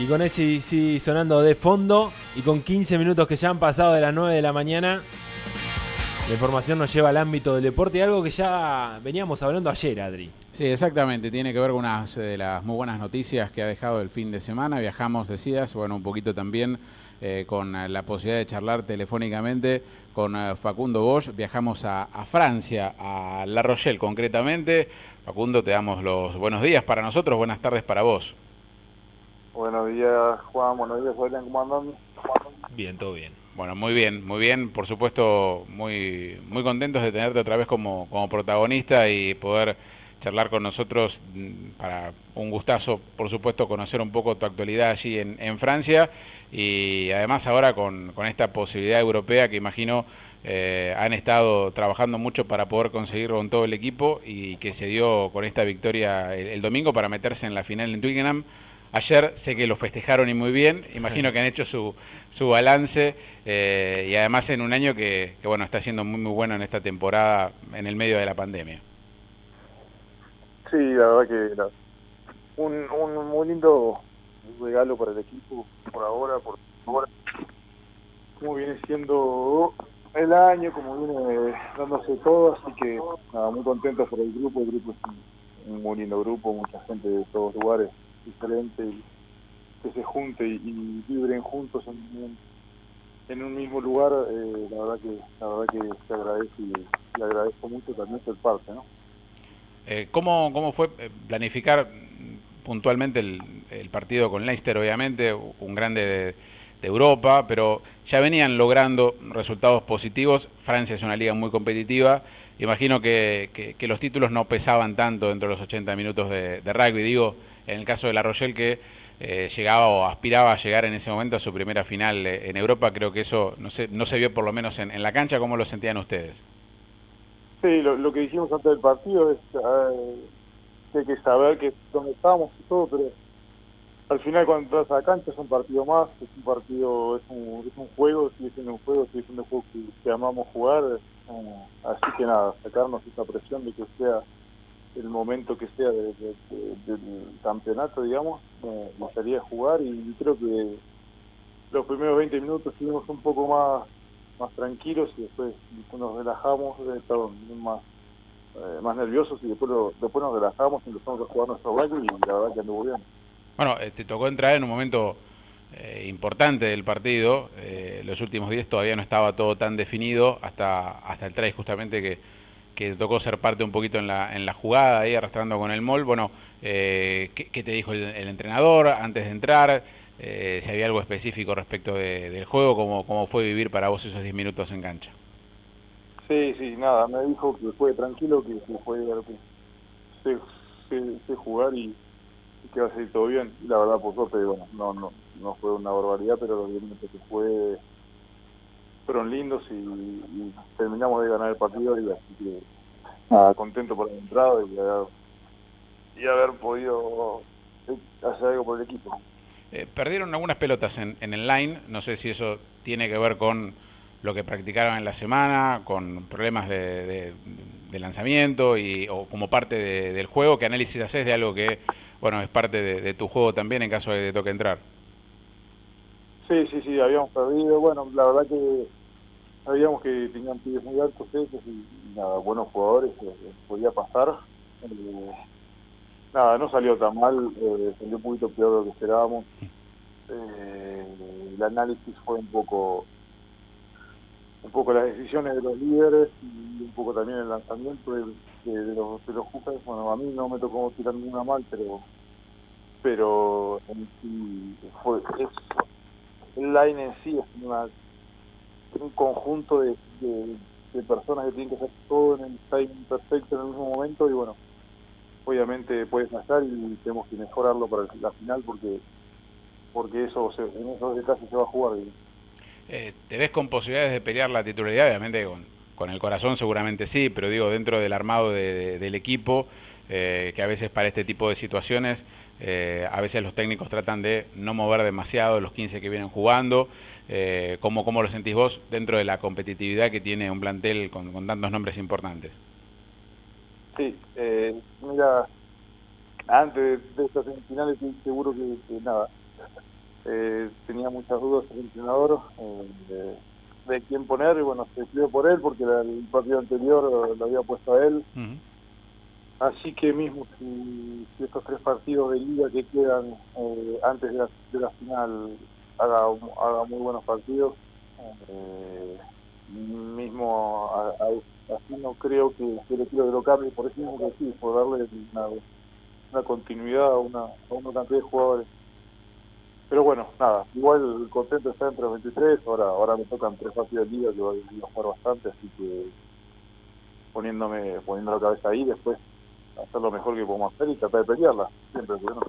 Y con ese sí sonando de fondo y con 15 minutos que ya han pasado de las 9 de la mañana, la información nos lleva al ámbito del deporte, algo que ya veníamos hablando ayer, Adri. Sí, exactamente, tiene que ver con unas de las muy buenas noticias que ha dejado el fin de semana. Viajamos, decías, bueno, un poquito también eh, con la posibilidad de charlar telefónicamente con eh, Facundo Bosch. Viajamos a, a Francia, a La Rochelle concretamente. Facundo, te damos los buenos días para nosotros, buenas tardes para vos. Buenos días, Juan. Buenos días, Julián. ¿Cómo andan? Bien, todo bien. Bueno, muy bien, muy bien. Por supuesto, muy, muy contentos de tenerte otra vez como, como protagonista y poder charlar con nosotros mm, para un gustazo, por supuesto, conocer un poco tu actualidad allí en, Francia y además ahora con, con, esta posibilidad europea que imagino eh, han estado trabajando mucho para poder conseguirlo con todo el equipo y que se dio con esta victoria el domingo para meterse en la final en Twickenham. Ayer sé que lo festejaron y muy bien, imagino que han hecho su, su balance eh, y además en un año que, que, bueno está siendo muy muy bueno en esta temporada en el medio de la pandemia. Sí, la verdad que era un, un muy lindo regalo para el equipo por ahora, por ahora, como viene siendo el año, como viene dándose todo, así que nada, muy contento por el grupo, el grupo es un, un muy lindo grupo, mucha gente de todos lugares diferente y que se junte y, y vibren juntos en un, mismo lugar, eh, la verdad que la verdad que se agradece y le agradezco mucho también ser parte, ¿no? Eh, ¿cómo, ¿Cómo fue planificar puntualmente el, partido con Leicester, obviamente, un grande de, Europa, pero ya venían logrando resultados positivos. Francia es una liga muy competitiva. Imagino que, que, que los títulos no pesaban tanto dentro de los 80 minutos de, de rugby. Digo, en el caso de La Rochelle que eh, llegaba o aspiraba a llegar en ese momento a su primera final eh, en Europa, creo que eso no se, no se vio por lo menos en, la cancha, ¿cómo lo sentían ustedes? Sí, lo, que dijimos antes del partido es eh, que hay que saber que dónde estamos y todo, pero al final cuando entras a la cancha es un partido más, es un partido, es un, es un juego, sigue siendo un juego, sigue siendo un juego que, que amamos jugar, así que nada, sacarnos esa presión de que sea el momento que sea de, de, de, del campeonato, digamos, me gustaría jugar y creo que los primeros 20 minutos estuvimos un poco más más tranquilos y después nos relajamos, eh, perdón, más eh, más nerviosos y después lo, después nos relajamos y empezamos a jugar nuestro rugby y la verdad que anduvo bien. Bueno, eh, te tocó entrar en un momento eh, importante del partido, los últimos días todavía no estaba todo tan definido hasta hasta el try justamente que que tocó ser parte un poquito en la, en la jugada, ahí arrastrando con el mol. Bueno, eh, ¿qué, ¿qué, te dijo el, entrenador antes de entrar? Eh, si había algo específico respecto de, del juego, ¿cómo, ¿cómo fue vivir para vos esos 10 minutos en cancha? Sí, sí, nada, me dijo que fue tranquilo, que, que fue que sé, sé, sé, jugar y, que va a salir todo bien. Y la verdad, por suerte, bueno, no, no, no fue una barbaridad, pero los 10 minutos que fue fueron lindos y, y, terminamos de ganar el partido y así que nada, contento por el entrado y haber, y haber podido hacer algo por el equipo. Eh, perdieron algunas pelotas en, en, el line, no sé si eso tiene que ver con lo que practicaron en la semana, con problemas de, de, de lanzamiento y, o como parte de, del juego, ¿qué análisis haces de algo que bueno es parte de, tu juego también en caso de que toque entrar? Sí, sí, sí, habíamos perdido, bueno, la verdad que sabíamos que tenían pibes muy altos ellos y, nada, buenos jugadores, eh, podía pasar. Eh, nada, no salió tan mal, eh, salió un poquito peor de lo que esperábamos. Eh, el análisis fue un poco un poco las decisiones de los líderes y un poco también el lanzamiento de los de los jugadores. Bueno, a mí no me tocó tirar ninguna mal, pero pero en sí fue es, el line en sí es una un conjunto de, de, personas que tienen que hacer todo en el timing perfecto en el mismo momento y bueno, obviamente puede fallar y tenemos que mejorarlo para la final porque porque eso se, en esos detalles se va a jugar. Eh, ¿Te ves con posibilidades de pelear la titularidad? Obviamente con, con el corazón seguramente sí, pero digo, dentro del armado de, de, del equipo, eh, que a veces para este tipo de situaciones eh, a veces los técnicos tratan de no mover demasiado los 15 que vienen jugando. Eh, ¿cómo, ¿Cómo lo sentís vos dentro de la competitividad que tiene un plantel con, con tantos nombres importantes? Sí, eh, mira, antes de, estas semifinales estoy seguro que, que, nada, eh, tenía muchas dudas el entrenador de, quién poner y bueno, se decidió por él porque el partido anterior lo había puesto a él. Así que mismo si, estos tres partidos de liga que quedan antes de la, final haga, muy buenos partidos, mismo así no creo que, el equipo lo cambie, por eso mismo que sí, por darle una, continuidad a una, a una cantidad de jugadores. Pero bueno, nada, igual el contento está entre los 23, ahora, ahora me tocan tres partidos de liga que voy a jugar bastante, así que poniéndome, poniendo la cabeza ahí, después hacer lo mejor que podemos hacer y tratar de pelearla, siempre, bueno.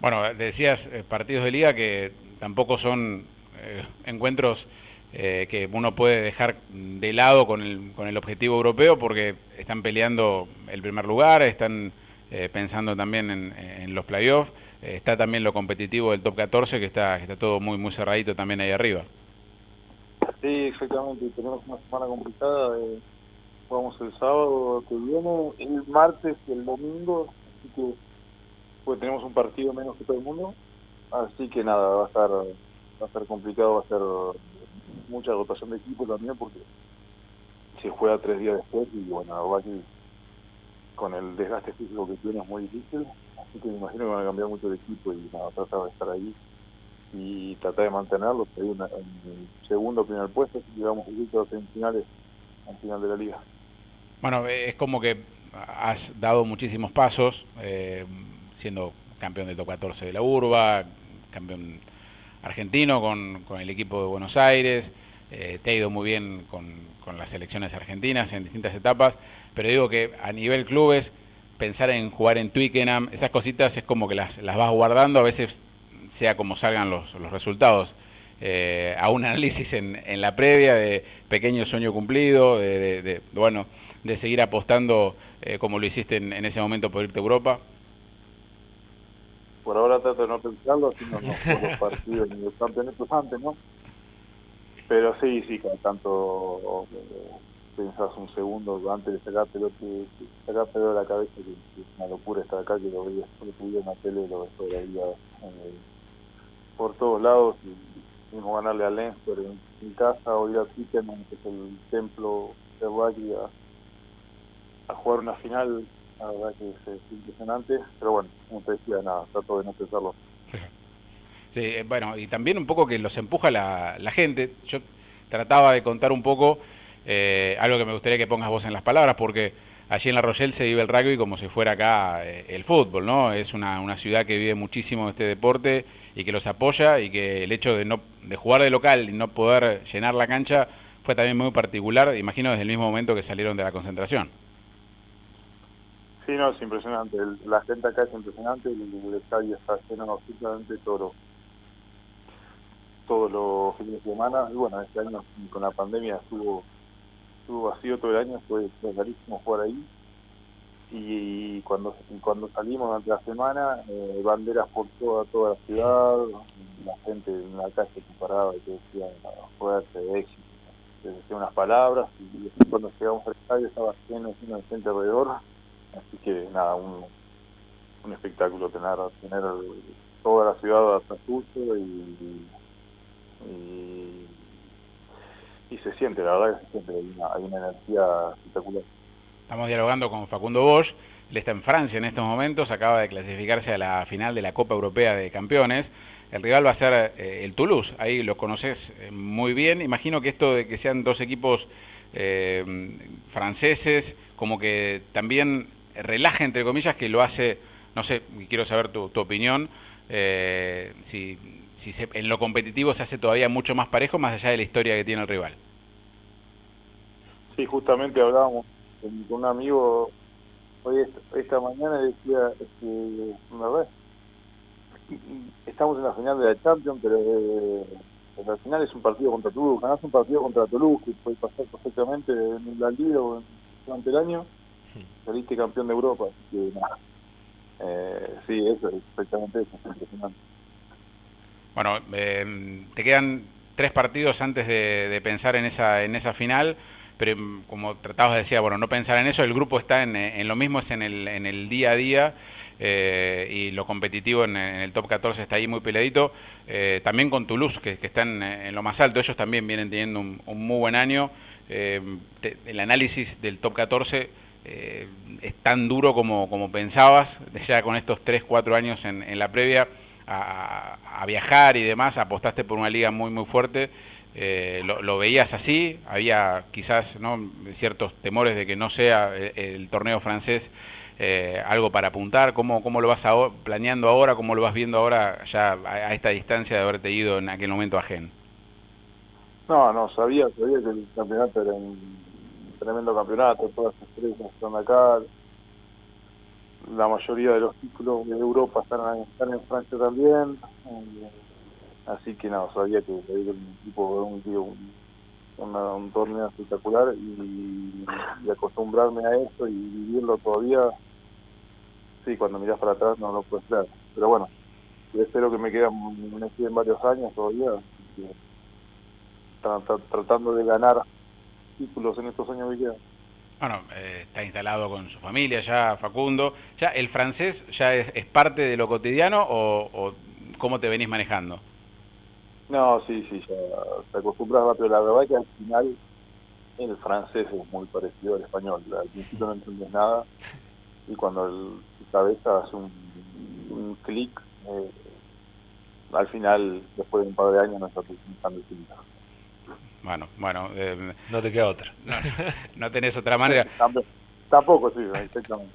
Bueno, decías eh, partidos de liga que tampoco son eh, encuentros eh, que uno puede dejar de lado con el, con el objetivo europeo porque están peleando el primer lugar, están pensando también en, los playoffs, está también lo competitivo del top 14 que está, está todo muy, muy cerradito también ahí arriba. Sí, exactamente, tenemos una semana complicada, jugamos el sábado que viene, el martes y el domingo, así que pues tenemos un partido menos que todo el mundo, así que nada, va a estar va a estar complicado, va a ser mucha dotación de equipo también porque se juega tres días después y bueno, la con el desgaste físico que tiene es muy difícil, así que me imagino que van a cambiar mucho de equipo y nada, tratar de estar ahí y tratar de mantenerlo, que hay una, segundo primer puesto, si llegamos a semifinales al final de la liga. Bueno, es como que has dado muchísimos pasos, eh, siendo campeón del top 14 de la Urba, campeón argentino con, el equipo de Buenos Aires, eh, te ha ido muy bien con, las selecciones argentinas en distintas etapas, pero digo que a nivel clubes, pensar en jugar en Twickenham, esas cositas es como que las, vas guardando, a veces sea como salgan los, resultados. Eh, a un análisis en, la previa de pequeño sueño cumplido, de, bueno, de seguir apostando eh, como lo hiciste en, ese momento por irte a Europa por ahora trato de no pensarlo, sino no por los partidos ni los campeonatos antes, ¿no? Pero sí, sí, cada tanto eh, pensás un segundo antes de sacar pelota, sacar pelota de la cabeza, que, es una locura estar acá, que lo veía, lo en la tele, lo veía por todos lados, y mismo ganarle a Leinster en, en, casa, o ir a Twickenham, que es el templo de rugby, a jugar una final la verdad que es, impresionante, pero bueno, como te decía, nada, trato de no pensarlo. Sí, eh, bueno, y también un poco que los empuja la, gente. Yo trataba de contar un poco eh, algo que me gustaría que pongas vos en las palabras, porque allí en La Rochelle se vive el rugby como si fuera acá eh, el fútbol, ¿no? Es una, una, ciudad que vive muchísimo este deporte y que los apoya y que el hecho de, no, de jugar de local y no poder llenar la cancha fue también muy particular, imagino desde el mismo momento que salieron de la concentración. Sí, no, es impresionante. la gente acá es impresionante. El, estadio está lleno absolutamente todo, todos los fines de semana. Y bueno, este año con la pandemia estuvo, estuvo vacío todo el año. Fue, rarísimo jugar ahí. Y, cuando cuando salimos durante la semana, eh, banderas por toda toda la ciudad, la gente en la calle que paraba y que decía fuerte, éxito, que decía unas palabras y, cuando llegamos al estadio estaba lleno, lleno de gente alrededor Así que nada, un, un espectáculo tener, tener toda la ciudad atrás tuyo y, y, se siente, la verdad que se siente, hay una, hay una energía espectacular. Estamos dialogando con Facundo Bosch, él está en Francia en estos momentos, acaba de clasificarse a la final de la Copa Europea de Campeones. El rival va a ser eh, el Toulouse, ahí lo conoces eh, muy bien. Imagino que esto de que sean dos equipos eh, franceses, como que también relaja, entre comillas, que lo hace, no sé, quiero saber tu, opinión, eh, si, si en lo competitivo se hace todavía mucho más parejo, más allá de la historia que tiene el rival. Sí, justamente hablábamos con, un amigo hoy esta, mañana decía, este, estamos en la final de la Champions, pero eh, al final es un partido contra Toulouse, ganás un partido contra Toulouse que puede pasar perfectamente en la liga o durante el año, saliste campeón de Europa, así que eh, sí, eso, exactamente eso, es impresionante. Bueno, em, te quedan tres partidos antes de, pensar en esa, en esa final. pero mm, como tratabas de decir, bueno, no pensar en eso, el grupo está en, lo mismo, es en el, en el día a día. Eh, y lo competitivo en, el top 14 está ahí muy peladito. Eh, también con Toulouse, que, que están en, lo más alto, ellos también vienen teniendo un, muy buen año. el análisis del top 14 es tan duro como, como pensabas, ya con estos 3, 4 años en, en la previa a, viajar y demás, apostaste por una liga muy muy fuerte, eh, lo, veías así, había quizás ¿no? ciertos temores de que no sea eh, el, torneo francés eh, algo para apuntar, ¿Cómo, ¿cómo, lo vas planeando ahora, cómo lo vas viendo ahora ya a, esta distancia de haberte ido en aquel momento a Gen? No, no, sabía, sabía que el campeonato era un tremendo campeonato, todas las estrellas están acá, la mayoría de los títulos de Europa están, están en Francia también. Eh, así que no, sabía que un equipo, un, un, torneo espectacular y, acostumbrarme a eso y vivirlo todavía, sí, cuando miras para atrás no lo puedes creer. Pero bueno, espero que me queden, me queden varios años todavía, tratando de ganar títulos en estos años. Bueno, eh, está instalado con su familia ya, Facundo. ¿Ya el francés ya es, parte de lo cotidiano o, cómo te venís manejando? No, sí, sí, ya te acostumbras rápido. La verdad que al final el francés es muy parecido al español. Al principio no entiendes nada y cuando el, tu cabeza hace un, un clic, eh, al final, después de un par de años, no estás distinto. Bueno, bueno. Eh, no te queda otra. No, tenés otra manera. Tampoco, sí, exactamente.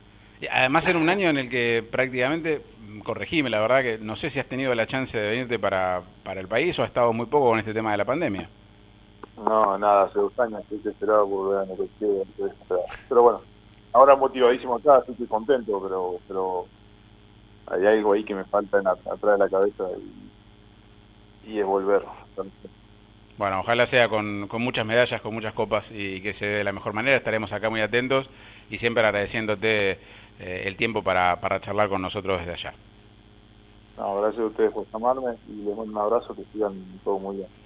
Además en un año en el que prácticamente, mm, corregime, la verdad que no sé si has tenido la chance de venirte para, para el país o has estado muy poco con este tema de la pandemia. No, nada, hace dos años estoy esperado por ver a Pero bueno, ahora motivadísimo acá, estoy contento, pero pero hay algo ahí que me falta en, atrás de la cabeza y, y es volver. Bueno, ojalá sea con, muchas medallas, con muchas copas y que se dé de la mejor manera. Estaremos acá muy atentos y siempre agradeciéndote eh, el tiempo para, para charlar con nosotros desde allá. Gracias a ustedes por llamarme y les mando un abrazo, que sigan todo muy bien.